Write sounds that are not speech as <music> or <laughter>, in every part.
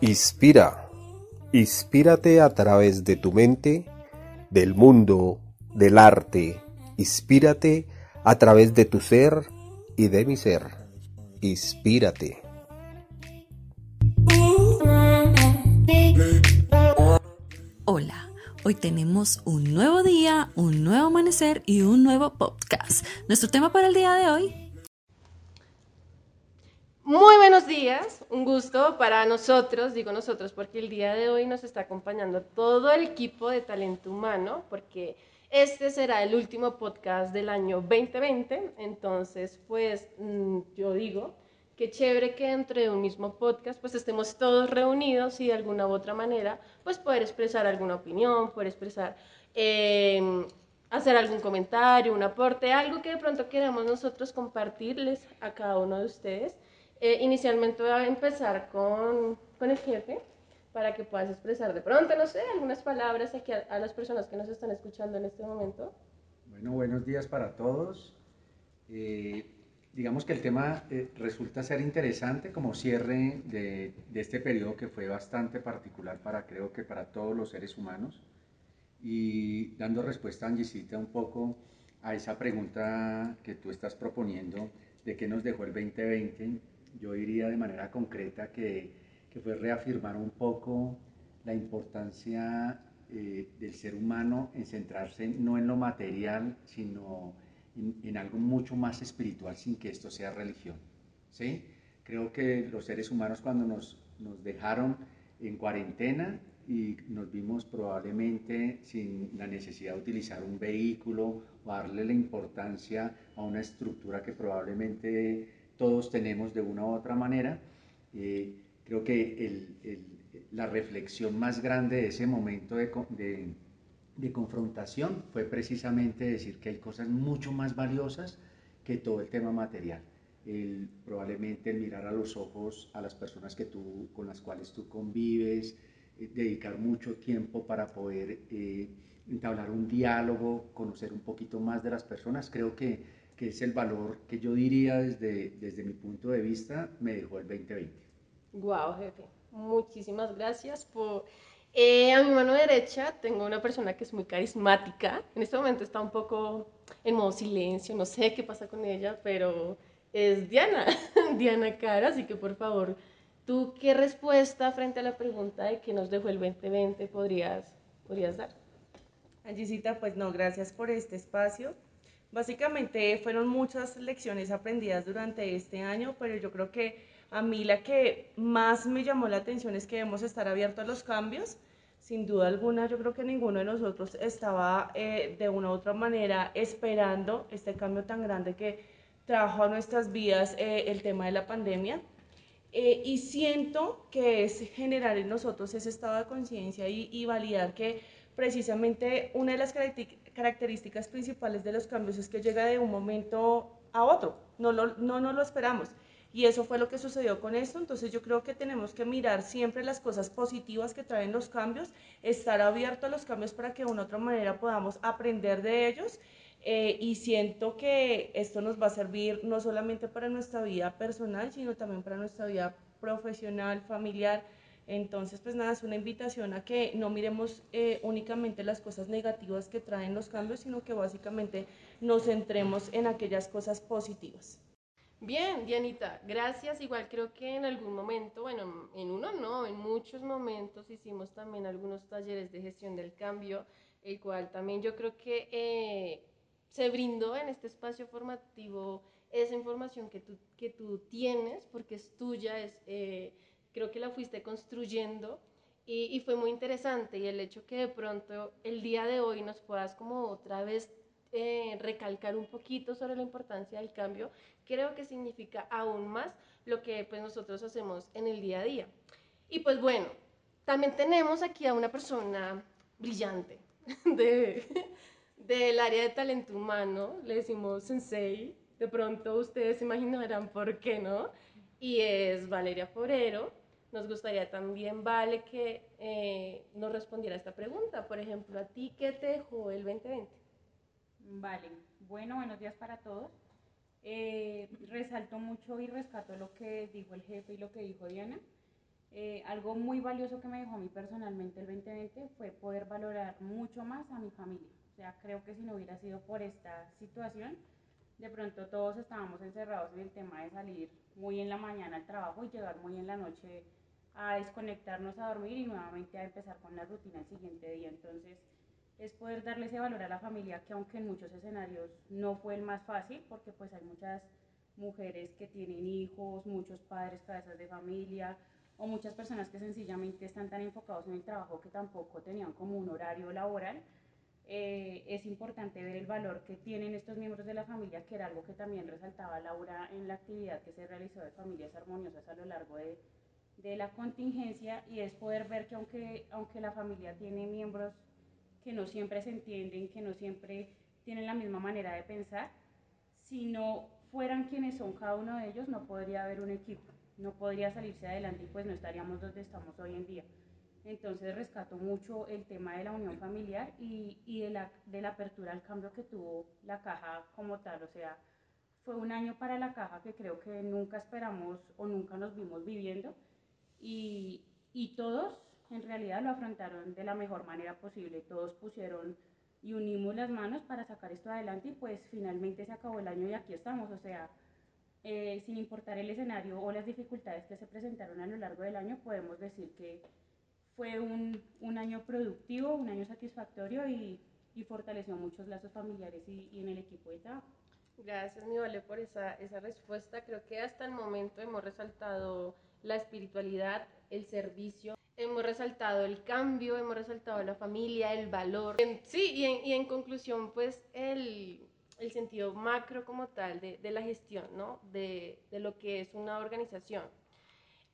Inspira. Inspírate a través de tu mente, del mundo, del arte. Inspírate a través de tu ser y de mi ser. Inspírate. Hola, hoy tenemos un nuevo día, un nuevo amanecer y un nuevo podcast. Nuestro tema para el día de hoy muy buenos días, un gusto para nosotros, digo nosotros porque el día de hoy nos está acompañando todo el equipo de talento humano, porque este será el último podcast del año 2020, entonces pues mm, yo digo que chévere que dentro de un mismo podcast pues estemos todos reunidos y de alguna u otra manera pues poder expresar alguna opinión, poder expresar... Em, hacer algún comentario, un aporte, algo que de pronto queramos nosotros compartirles a cada uno de ustedes eh, inicialmente voy a empezar con, con, el jefe para que puedas expresar de pronto, no sé, algunas palabras aquí a, las personas que nos están escuchando en este momento. Bueno, buenos días para todos. Eh, digamos que el tema eh, resulta ser interesante como cierre de, de, este periodo que fue bastante particular para, creo que para todos los seres humanos. Y dando respuesta, Angisita, un poco a esa pregunta que tú estás proponiendo de qué nos dejó el 2020 yo diría de manera concreta que, que fue reafirmar un poco la importancia eh, del ser humano en centrarse no en lo material, sino en, algo mucho más espiritual sin que esto sea religión. ¿sí? Creo que los seres humanos cuando nos, nos dejaron en cuarentena y nos vimos probablemente sin la necesidad de utilizar un vehículo o darle la importancia a una estructura que probablemente todos tenemos de una u otra manera. Eh, creo que la reflexión más grande de ese momento de, de, confrontación fue precisamente decir que hay cosas mucho más valiosas que todo el tema material. Probablemente el mirar a los ojos a las personas que tú, con las cuales tú convives, eh, dedicar mucho tiempo para poder eh, entablar un diálogo, conocer un poquito más de las personas. Creo que que es el valor que yo diría desde, desde mi punto de vista me dejó el 2020. Wow, jefe, muchísimas gracias por... Eh, a mi mano derecha tengo una persona que es muy carismática. En este momento está un poco en modo silencio, no sé qué pasa con ella, pero es Diana, <laughs> Diana Cara, así que por favor, ¿tú qué respuesta frente a la pregunta de qué nos dejó el 2020 podrías, podrías dar? Angisita, pues no, gracias por este espacio. Básicamente fueron muchas lecciones aprendidas durante este año, pero yo creo que a mí la que más me llamó la atención es que debemos estar abiertos a los cambios. Sin duda alguna, yo creo que ninguno de nosotros estaba eh, de una u otra manera esperando este cambio tan grande que trajo a nuestras vidas eh, el tema de la pandemia. Eh, y siento que es generar en nosotros ese estado de conciencia y, y validar que precisamente una de las características principales de los cambios es que llega de un momento a otro, no, lo, no nos lo esperamos. Y eso fue lo que sucedió con esto. Entonces yo creo que tenemos que mirar siempre las cosas positivas que traen los cambios, estar abierto a los cambios para que de una u otra manera podamos aprender de ellos. Eh, y siento que esto nos va a servir no solamente para nuestra vida personal, sino también para nuestra vida profesional, familiar. Entonces, pues nada, es una invitación a que no miremos eh, únicamente las cosas negativas que traen los cambios, sino que básicamente nos centremos en aquellas cosas positivas. Bien, Dianita, gracias. Igual creo que en algún momento, bueno, en uno no, en muchos momentos hicimos también algunos talleres de gestión del cambio, el cual también yo creo que eh, se brindó en este espacio formativo esa información que tú, que tú tienes, porque es tuya, es... Eh, creo que la fuiste construyendo y, fue muy interesante. Y el hecho que de pronto el día de hoy nos puedas como otra vez eh, recalcar un poquito sobre la importancia del cambio, creo que significa aún más lo que pues nosotros hacemos en el día a día. Y pues bueno, también tenemos aquí a una persona brillante <laughs> de, del área de talento humano, le decimos sensei, de pronto ustedes imaginarán por qué no, y es Valeria Forero, nos gustaría también, Vale, que eh, nos respondiera esta pregunta. Por ejemplo, ¿a ti qué te dejó el 2020? Vale, bueno, buenos días para todos. Eh, resalto mucho y rescato lo que dijo el jefe y lo que dijo Diana. Eh, algo muy valioso que me dejó a mí personalmente el 2020 fue poder valorar mucho más a mi familia. O sea, creo que si no hubiera sido por esta situación, de pronto todos estábamos encerrados en el tema de salir muy en la mañana al trabajo y llegar muy en la noche a desconectarnos a dormir y nuevamente a empezar con la rutina el siguiente día. Entonces, es poder darle ese valor a la familia que aunque en muchos escenarios no fue el más fácil, porque pues hay muchas mujeres que tienen hijos, muchos padres, cabezas de familia, o muchas personas que sencillamente están tan enfocados en el trabajo que tampoco tenían como un horario laboral, eh, es importante ver el valor que tienen estos miembros de la familia, que era algo que también resaltaba Laura en la actividad que se realizó de familias armoniosas a lo largo de, de la contingencia, y es poder ver que aunque, aunque la familia tiene miembros que no siempre se entienden, que no siempre tienen la misma manera de pensar, si no fueran quienes son cada uno de ellos, no podría haber un equipo, no podría salirse adelante y pues no estaríamos donde estamos hoy en día. Entonces rescato mucho el tema de la unión familiar y, y de, la, de la apertura al cambio que tuvo la caja como tal. O sea, fue un año para la caja que creo que nunca esperamos o nunca nos vimos viviendo y, y todos en realidad lo afrontaron de la mejor manera posible. Todos pusieron y unimos las manos para sacar esto adelante y pues finalmente se acabó el año y aquí estamos. O sea, eh, sin importar el escenario o las dificultades que se presentaron a lo largo del año, podemos decir que fue un, un año productivo, un año satisfactorio y, y fortaleció muchos lazos familiares y, y, en el equipo de trabajo. Gracias, mi Vale, por esa, esa respuesta. Creo que hasta el momento hemos resaltado la espiritualidad, el servicio, hemos resaltado el cambio, hemos resaltado la familia, el valor. Sí, y en, conclusión, pues el, sentido macro como tal de, de la gestión, ¿no? De, de lo que es una organización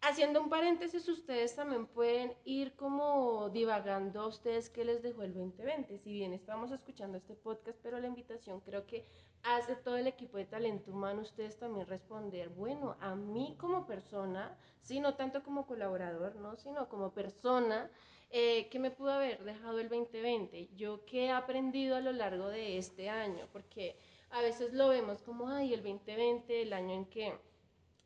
haciendo un paréntesis, ustedes también pueden ir como divagando a ustedes qué les dejó el 2020. Si bien estamos escuchando este podcast, pero la invitación creo que hace todo el equipo de talento humano, ustedes también responder, bueno, a mí como persona, sí, no tanto como colaborador, ¿no? sino como persona, eh, ¿qué me pudo haber dejado el 2020? Yo qué he aprendido a lo largo de este año, porque a veces lo vemos como, ay, el 2020, el año en que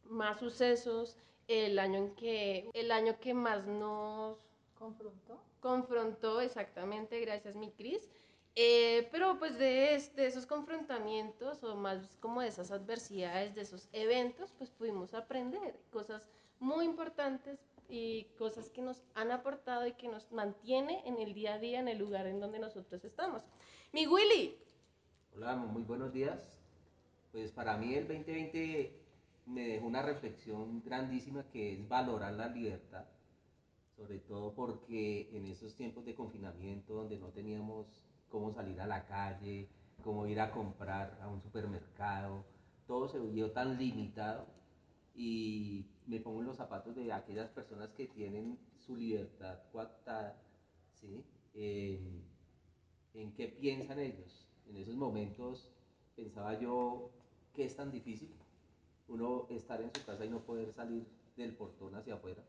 más sucesos, el año en que el año que más nos confrontó. confrontó exactamente gracias mi Cris. Eh, pero pues de, de, esos confrontamientos o más como de esas adversidades de esos eventos pues pudimos aprender cosas muy importantes y cosas que nos han aportado y que nos mantiene en el día a día en el lugar en donde nosotros estamos. Mi Willy. Hola muy buenos días. Pues para mí el 2020 me dejó una reflexión grandísima que es valorar la libertad, sobre todo porque en esos tiempos de confinamiento donde no teníamos cómo salir a la calle, cómo ir a comprar a un supermercado, todo se vio tan limitado y me pongo en los zapatos de aquellas personas que tienen su libertad coartada, ¿sí? Eh, ¿En qué piensan ellos? En esos momentos pensaba yo que es tan difícil uno estar en su casa y no poder salir del portón hacia afuera,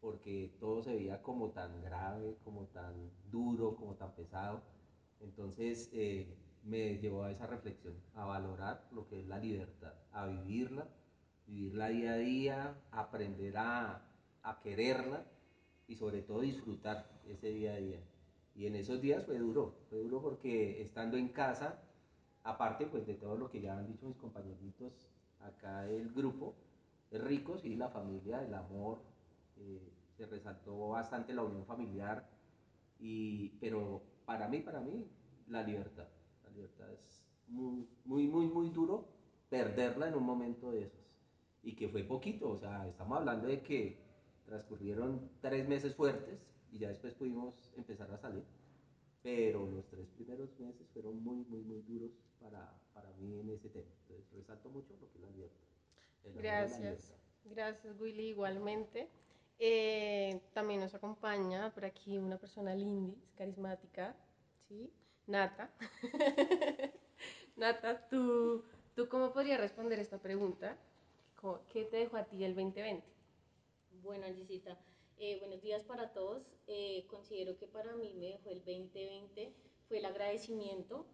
porque todo se veía como tan grave, como tan duro, como tan pesado. Entonces eh, me llevó a esa reflexión, a valorar lo que es la libertad, a vivirla, vivirla día a día, aprender a, a quererla y sobre todo disfrutar ese día a día. Y en esos días fue duro, fue duro porque estando en casa, aparte pues de todo lo que ya han dicho mis compañeritos, acá el grupo es rico, sí, la familia, el amor, eh, se resaltó bastante la unión familiar, y, pero para mí, para mí, la libertad. La libertad es muy, muy, muy, muy duro perderla en un momento de esos. Y que fue poquito, o sea, estamos hablando de que transcurrieron tres meses fuertes y ya después pudimos empezar a salir. Pero los tres primeros meses fueron muy, muy, muy duros para, para mí en ese tema. Entonces resalto mucho lo que es la libertad. Gracias, gracias Willy, igualmente. Eh, también nos acompaña por aquí una persona lindis, carismática, ¿sí? Nata. <laughs> Nata, ¿tú, ¿tú cómo podrías responder esta pregunta? ¿Qué te dejó a ti el 2020? Bueno, Angisita, eh, buenos días para todos. Eh, considero que para mí me dejó el 2020 fue el agradecimiento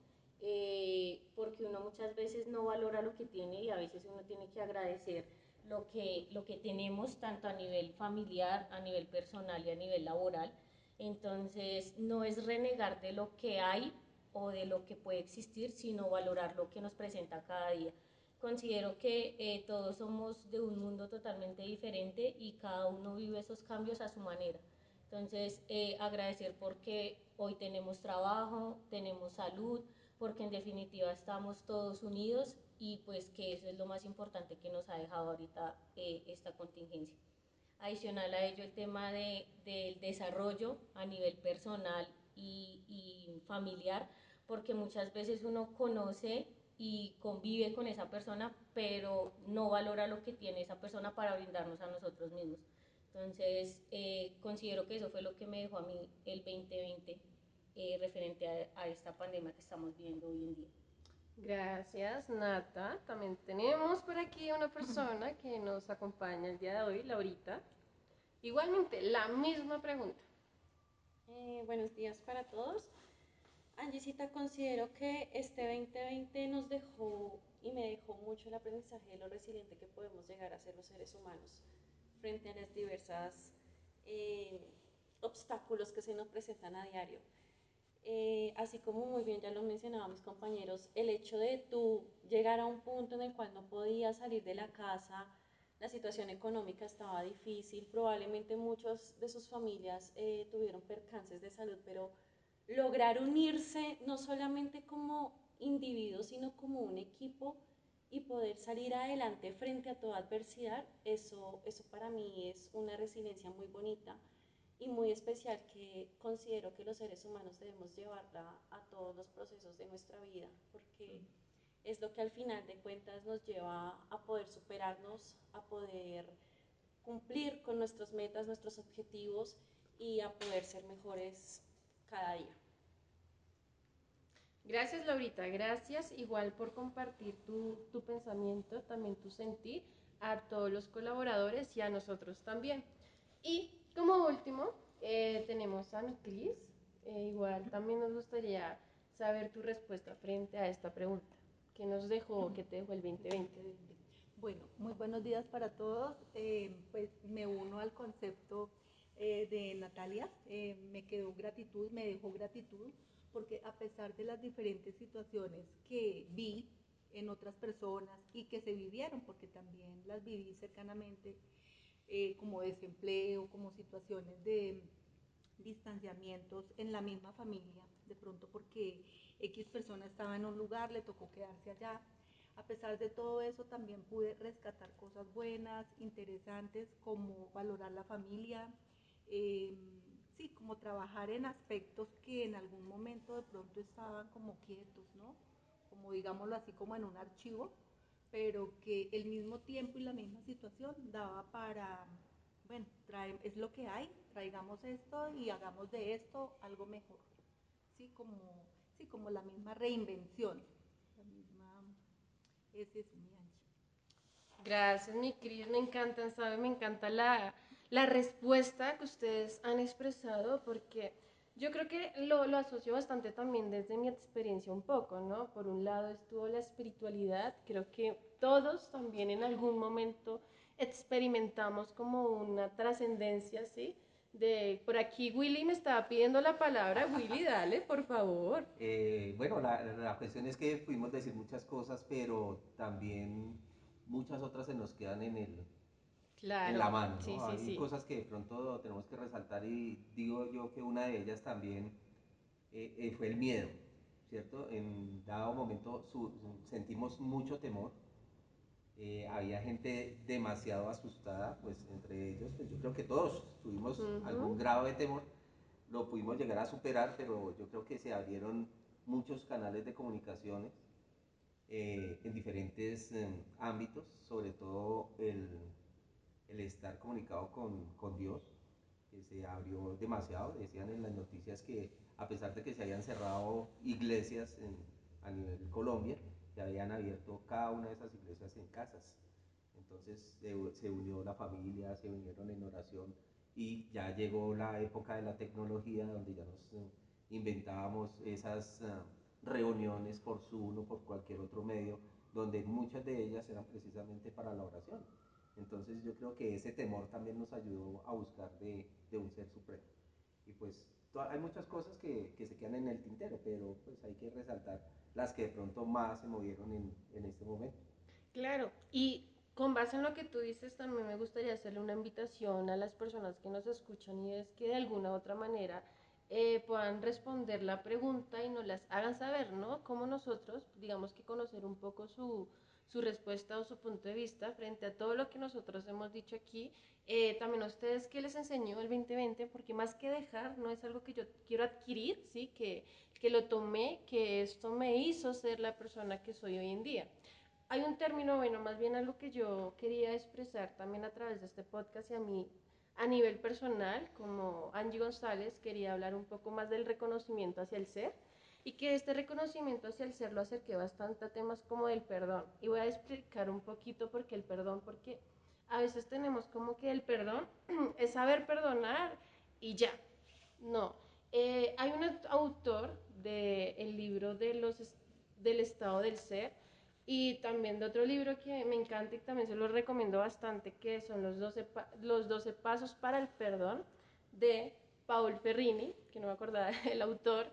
eh, porque uno muchas veces no valora lo que tiene y a veces uno tiene que agradecer lo que, lo que tenemos tanto a nivel familiar, a nivel personal y a nivel laboral. Entonces, no es renegar de lo que hay o de lo que puede existir, sino valorar lo que nos presenta cada día. Considero que eh, todos somos de un mundo totalmente diferente y cada uno vive esos cambios a su manera. Entonces, eh, agradecer porque hoy tenemos trabajo, tenemos salud, porque en definitiva estamos todos unidos y pues que eso es lo más importante que nos ha dejado ahorita eh, esta contingencia. Adicional a ello el tema de, del desarrollo a nivel personal y, y familiar, porque muchas veces uno conoce y convive con esa persona, pero no valora lo que tiene esa persona para brindarnos a nosotros mismos. Entonces, eh, considero que eso fue lo que me dejó a mí el 2020 eh, referente a, a, esta pandemia que estamos viviendo hoy en día. Gracias, Nata. También tenemos por aquí una persona que nos acompaña el día de hoy, Laurita. Igualmente, la misma pregunta. Eh, buenos días para todos. Angisita, considero que este 2020 nos dejó y me dejó mucho el aprendizaje de lo resiliente que podemos llegar a ser los seres humanos frente a las diversas eh, obstáculos que se nos presentan a diario. Eh, así como muy bien ya lo mencionaban mis compañeros, el hecho de tú llegar a un punto en el cual no podías salir de la casa, la situación económica estaba difícil, probablemente muchos de sus familias eh, tuvieron percances de salud, pero lograr unirse no solamente como individuos, sino como un equipo y poder salir adelante frente a toda adversidad, eso, eso para mí es una resiliencia muy bonita y muy especial que considero que los seres humanos debemos llevarla a todos los procesos de nuestra vida, porque es lo que al final de cuentas nos lleva a poder superarnos, a poder cumplir con nuestras metas, nuestros objetivos y a poder ser mejores cada día. Gracias, Laurita. Gracias igual por compartir tu, tu, pensamiento, también tu sentir a todos los colaboradores y a nosotros también. Y como último, eh, tenemos a mi Cris. Eh, igual también nos gustaría saber tu respuesta frente a esta pregunta. ¿Qué nos dejó, qué te dejó el 2020? Bueno, muy buenos días para todos. Eh, pues me uno al concepto de Natalia. me quedó gratitud, me dejó gratitud porque a pesar de las diferentes situaciones que vi en otras personas y que se vivieron, porque también las viví cercanamente, eh, como desempleo, como situaciones de distanciamientos en la misma familia, de pronto porque X persona estaba en un lugar, le tocó quedarse allá. A pesar de todo eso, también pude rescatar cosas buenas, interesantes, como valorar la familia. Eh, sí, como trabajar en aspectos que en algún momento de pronto estaban como quietos, ¿no? Como digámoslo así, como en un archivo, pero que el mismo tiempo y la misma situación daba para, bueno, trae, es lo que hay, traigamos esto y hagamos de esto algo mejor. Sí, como, sí, como la misma reinvención. La misma, ese es mi ancho. Gracias, mi Cris, me encantan, ¿sabe? Me encanta la, la respuesta que ustedes han expresado, porque yo creo que lo, lo, asocio bastante también desde mi experiencia un poco, ¿no? Por un lado estuvo la espiritualidad, creo que todos también en algún momento experimentamos como una trascendencia, ¿sí? De, por aquí Willy me estaba pidiendo la palabra. Willy, dale, por favor. Eh, bueno, la, la, cuestión es que pudimos decir muchas cosas, pero también muchas otras se nos quedan en el, claro. en la mano. ¿no? Sí, sí, Hay sí. cosas que de pronto tenemos que resaltar y digo yo que una de ellas también eh, eh, fue el miedo, ¿cierto? En dado momento su, sentimos mucho temor. Eh, había gente demasiado asustada, pues entre ellos, pues yo creo que todos tuvimos uh -huh. algún grado de temor, lo pudimos llegar a superar, pero yo creo que se abrieron muchos canales de comunicaciones eh, en diferentes eh, ámbitos, sobre todo el, el estar comunicado con, con, Dios, que se abrió demasiado. Decían en las noticias que a pesar de que se habían cerrado iglesias en, a nivel Colombia, se habían abierto cada una de esas iglesias en casas. Entonces se, se unió la familia, se unieron en oración y ya llegó la época de la tecnología donde ya nos uh, inventábamos esas uh, reuniones por Zoom o por cualquier otro medio, donde muchas de ellas eran precisamente para la oración. Entonces yo creo que ese temor también nos ayudó a buscar de, de un ser supremo. Y pues hay muchas cosas que, que, se quedan en el tintero, pero pues hay que resaltar las que de pronto más se movieron en, en este momento. Claro, y con base en lo que tú dices, también me gustaría hacerle una invitación a las personas que nos escuchan y es que de alguna u otra manera eh, puedan responder la pregunta y nos las hagan saber, ¿no? Como nosotros, digamos que conocer un poco su, su respuesta o su punto de vista frente a todo lo que nosotros hemos dicho aquí. Eh, también a ustedes, ¿qué les enseñó el 2020? Porque más que dejar, no es algo que yo quiero adquirir, ¿sí? Que, que lo tomé, que esto me hizo ser la persona que soy hoy en día. Hay un término, bueno, más bien algo que yo quería expresar también a través de este podcast y a mí a nivel personal, como Angie González, quería hablar un poco más del reconocimiento hacia el ser y que este reconocimiento hacia el ser lo acerqué bastante a temas como del perdón. Y voy a explicar un poquito por qué el perdón, porque a veces tenemos como que el perdón <clears throat> es saber perdonar y ya. No. Eh, hay un autor del el libro de los, del estado del ser y también de otro libro que me encanta y también se lo recomiendo bastante, que son los 12, los 12 pasos para el perdón de Paul Ferrini, que no me acordaba <laughs> el autor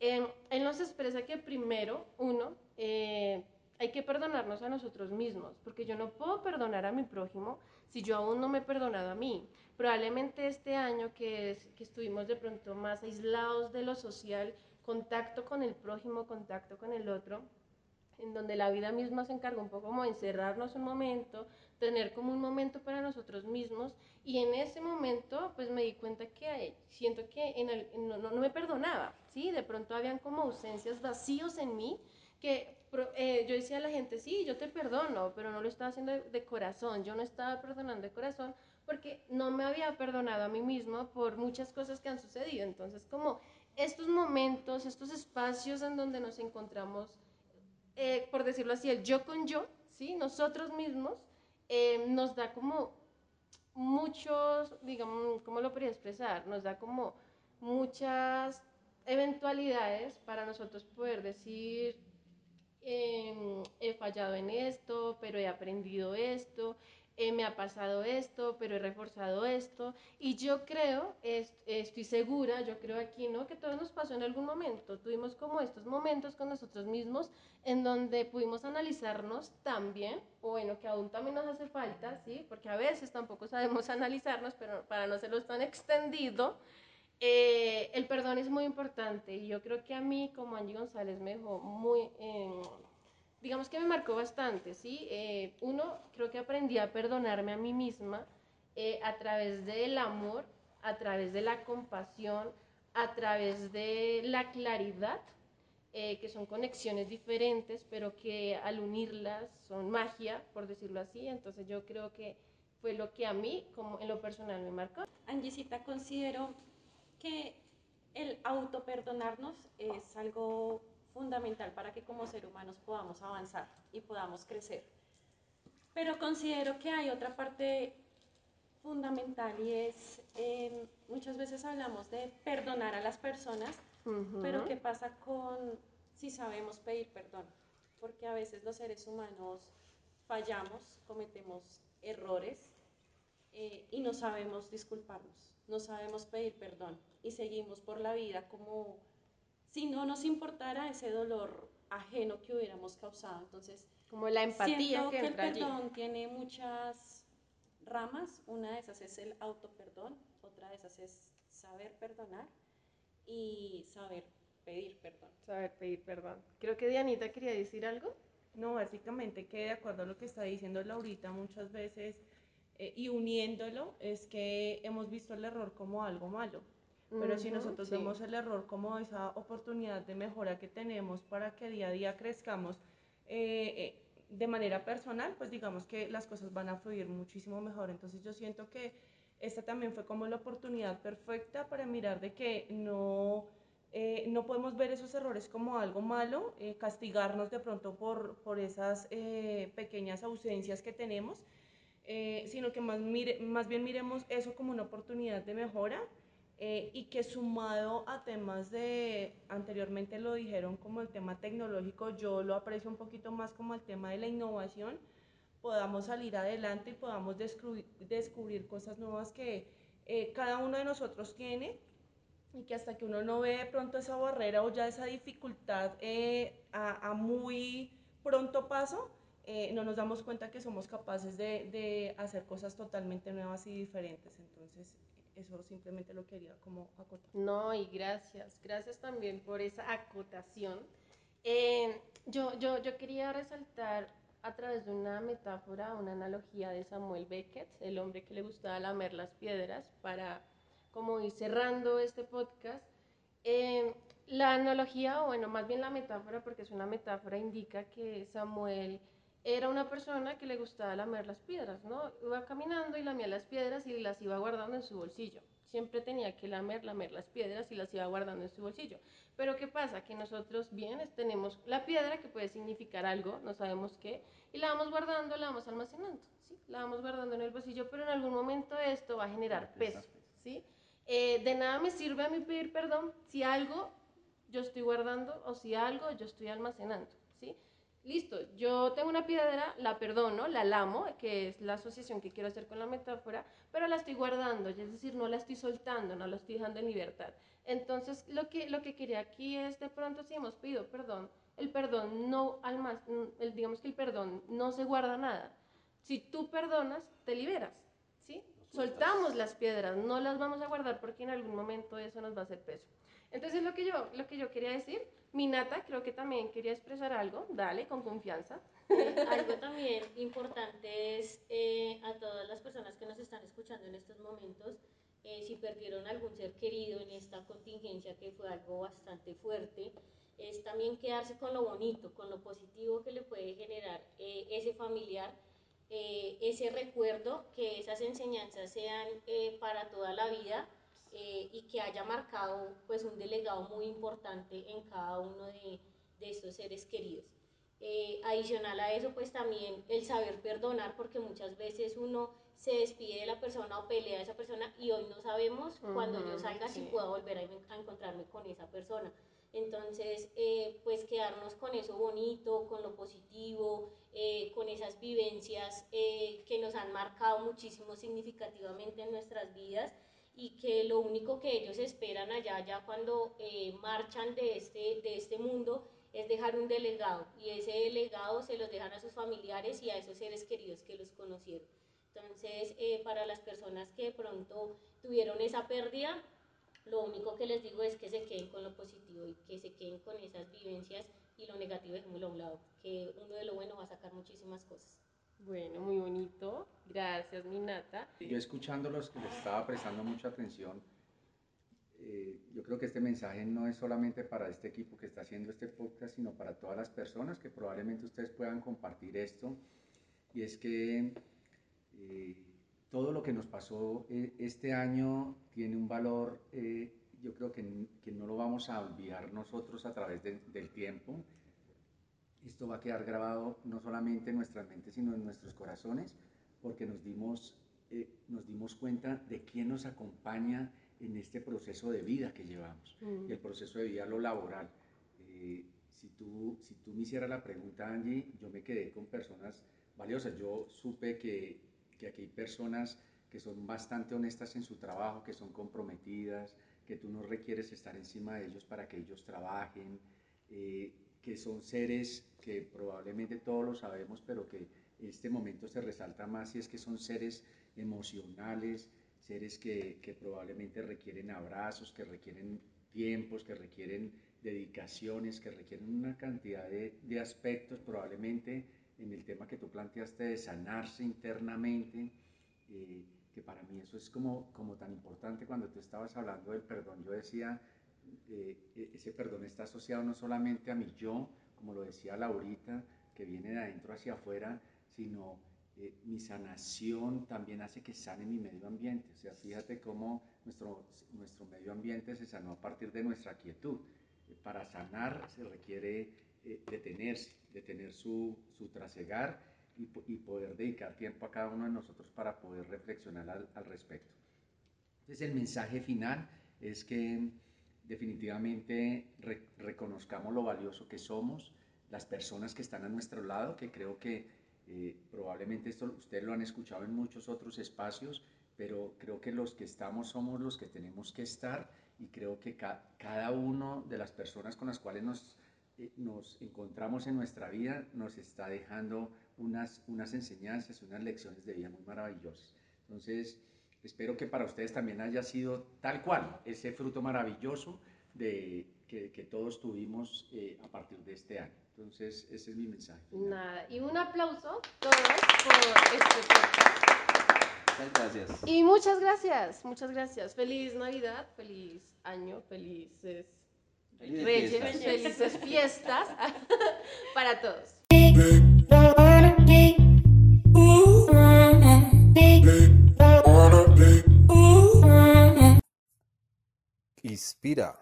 él nos expresa que primero, uno, eh, hay que perdonarnos a nosotros mismos, porque yo no puedo perdonar a mi prójimo si yo aún no me he perdonado a mí. Probablemente este año que, que estuvimos de pronto más aislados de lo social, contacto con el prójimo, contacto con el otro, en donde la vida misma se encarga un poco como de encerrarnos un momento, tener como un momento para nosotros mismos y en ese momento pues me di cuenta que siento que en el, no, no, me perdonaba, ¿sí? De pronto habían como ausencias, vacíos en mí que eh, yo decía a la gente, sí, yo te perdono, pero no lo estaba haciendo de, de, corazón, yo no estaba perdonando de corazón porque no me había perdonado a mí mismo por muchas cosas que han sucedido. Entonces, como estos momentos, estos espacios en donde nos encontramos eh, por decirlo así, el yo con yo, ¿sí? nosotros mismos, eh, nos da como muchos, digamos, ¿cómo lo podría expresar? Nos da como muchas eventualidades para nosotros poder decir, em, he fallado en esto, pero he aprendido esto, eh, me ha pasado esto, pero he reforzado esto. Y yo creo, estoy segura, yo creo aquí, ¿no? Que todo nos pasó en algún momento. Tuvimos como estos momentos con nosotros mismos en donde pudimos analizarnos también, o bueno, que aún también nos hace falta, ¿sí? Porque a veces tampoco sabemos <laughs> analizarnos, pero para no serlo tan extendido, eh, el perdón es muy importante y yo creo que a mí, como Angie González, me dejó muy... Eh, digamos que me marcó bastante, ¿sí? Eh, uno, creo que aprendí a perdonarme a mí misma eh, a través del amor, a través de la compasión, a través de la claridad, eh, que son conexiones diferentes, pero que al unirlas son magia, por decirlo así. Entonces yo creo que fue lo que a mí, como en lo personal, me marcó. Angisita, considero que el autoperdonarnos es algo fundamental para que como seres humanos podamos avanzar y podamos crecer. Pero considero que hay otra parte fundamental y es, em, muchas veces hablamos de perdonar a las personas, pero ¿qué pasa con si sabemos pedir perdón? Porque a veces los seres humanos fallamos, cometemos errores eh, y no sabemos disculparnos, no sabemos pedir perdón y seguimos por la vida como si no nos importara ese dolor ajeno que hubiéramos causado. Entonces, como la empatía que, el perdón tiene muchas ramas. Una de esas es el autoperdón, otra de esas es saber perdonar y saber pedir perdón. Saber pedir perdón. Creo que Dianita quería decir algo. No, básicamente que de acuerdo a lo que está diciendo Laurita muchas veces eh, y uniéndolo es que hemos visto el error como algo malo. Pero si nosotros vemos el error como esa oportunidad de mejora que tenemos para que día a día crezcamos eh, eh, de manera personal, pues digamos que las cosas van a fluir muchísimo mejor. Entonces yo siento que esta también fue como la oportunidad perfecta para mirar de que no, eh, no podemos ver esos errores como algo malo, castigarnos de pronto por, por esas pequeñas ausencias que tenemos, sino que más, mire, más bien miremos eso como una oportunidad de mejora eh, y que sumado a temas de, anteriormente lo dijeron como el tema tecnológico, yo lo aprecio un poquito más como el tema de la innovación, podamos salir adelante y podamos descubrir, descubrir cosas nuevas que eh, cada uno de nosotros tiene y que hasta que uno no ve de pronto esa barrera o ya esa dificultad eh, a, a, muy pronto paso, eh, no nos damos cuenta que somos capaces de, de, hacer cosas totalmente nuevas y diferentes. Entonces, eso simplemente lo quería como acotar. No, y gracias, gracias también por esa acotación. Eh, yo, yo, yo quería resaltar a través de una metáfora, una analogía de Samuel Beckett, el hombre que le gustaba lamer las piedras, para como ir cerrando este podcast. Eh, la analogía, o bueno, más bien la metáfora, porque es una metáfora, indica que Samuel era una persona que le gustaba lamer las piedras, ¿no? Iba caminando y lamía las piedras y las iba guardando en su bolsillo. Siempre tenía que lamer, lamer las piedras y las iba guardando en su bolsillo. Pero ¿qué pasa? Que nosotros bien tenemos la piedra que puede significar algo, no sabemos qué, y la vamos guardando, la vamos almacenando, ¿sí? La vamos guardando en el bolsillo, pero en algún momento esto va a generar peso, ¿sí? Eh, de nada me sirve a mí pedir perdón si algo yo estoy guardando o si algo yo estoy almacenando, ¿sí? Listo, yo tengo una piedra, la perdono, la lamo, que es la asociación que quiero hacer con la metáfora, pero la estoy guardando, es decir, no la estoy soltando, no la estoy dejando en libertad. Entonces, lo que, lo que quería aquí es, de pronto, si hemos pedido perdón, el perdón no, alma, el, digamos que el perdón no se guarda nada. Si tú perdonas, te liberas, ¿sí? Soltamos las piedras, no las vamos a guardar porque en algún momento eso nos va a hacer peso. Entonces, lo que yo, lo que yo quería decir Minata creo que también quería expresar algo, dale, con confianza. Algo también importante es eh, a todas las personas que nos están escuchando en estos momentos, eh, si perdieron algún ser querido en esta contingencia que fue algo bastante fuerte, es también quedarse con lo bonito, con lo positivo que le puede generar eh, ese familiar, ese recuerdo, que esas enseñanzas sean para toda la vida eh, y que haya marcado pues un delegado muy importante en cada uno de, de estos seres queridos. Eh, adicional a eso, pues también el saber perdonar, porque muchas veces uno se despide de la persona o pelea a esa persona y hoy no sabemos uh -huh, cuando yo salga sí. si puedo volver a, a, encontrarme con esa persona. Entonces, eh, pues quedarnos con eso bonito, con lo positivo, eh, con esas vivencias eh, que nos han marcado muchísimo significativamente en nuestras vidas y que lo único que ellos esperan allá, ya cuando eh, marchan de este, de este mundo, es dejar un delegado y ese delegado se los dejan a sus familiares y a esos seres queridos que los conocieron. Entonces, eh, para las personas que de pronto tuvieron esa pérdida, lo único que les digo es que se queden con lo positivo y que se queden con esas vivencias y lo negativo dejémoslo a un lado, que uno de lo bueno va a sacar muchísimas cosas. Bueno, muy bonito. Gracias, Minata. Yo escuchándolos que les estaba prestando mucha atención, eh, yo creo que este mensaje no es solamente para este equipo que está haciendo este podcast, sino para todas las personas que probablemente ustedes puedan compartir esto. Y es que eh, todo lo que nos pasó eh, este año tiene un valor, yo creo que, que, no lo vamos a olvidar nosotros a través de, del tiempo. Esto va a quedar grabado no solamente en nuestras mentes, sino en nuestros corazones, porque nos dimos, nos dimos cuenta de quién nos acompaña en este proceso de vida que llevamos, mm. el proceso de vida, lo laboral. Eh, si, tú, si tú me hicieras la pregunta, Angie, yo me quedé con personas valiosas. Yo supe que, que aquí hay personas que son bastante honestas en su trabajo, que son comprometidas, que tú no requieres estar encima de ellos para que ellos trabajen, eh, que son seres que probablemente todos lo sabemos, pero que este momento se resalta más y es que son seres emocionales, seres que, que, probablemente requieren abrazos, que requieren tiempos, que requieren dedicaciones, que requieren una cantidad de, de, aspectos, probablemente en el tema que tú planteaste de sanarse internamente, eh, que para mí eso es como, como tan importante cuando tú estabas hablando del perdón, yo decía, eh, ese perdón está asociado no solamente a mi yo, como lo decía Laurita, que viene de adentro hacia afuera, sino eh, mi sanación también hace que sane mi medio ambiente. O sea, fíjate cómo nuestro, nuestro medio ambiente se sanó a partir de nuestra quietud. Eh, para sanar se requiere eh, detenerse, detener su, su trasegar y, y, poder dedicar tiempo a cada uno de nosotros para poder reflexionar al, al respecto. Entonces el mensaje final es que definitivamente reconozcamos lo valioso que somos, las personas que están a nuestro lado, que creo que eh, probablemente esto ustedes lo han escuchado en muchos otros espacios, pero creo que los que estamos somos los que tenemos que estar y creo que cada uno de las personas con las cuales nos, eh, nos encontramos en nuestra vida nos está dejando unas, unas enseñanzas, unas lecciones de vida muy maravillosas. Entonces, espero que para ustedes también haya sido tal cual ese fruto maravilloso de, que, que todos tuvimos eh, a partir de este año. Entonces, ese es mi mensaje. Nada, y un aplauso todos por este podcast. Muchas gracias. Y muchas gracias, muchas gracias. Feliz Navidad, feliz año, felices Reyes, felices fiestas <laughs> para todos. Inspira.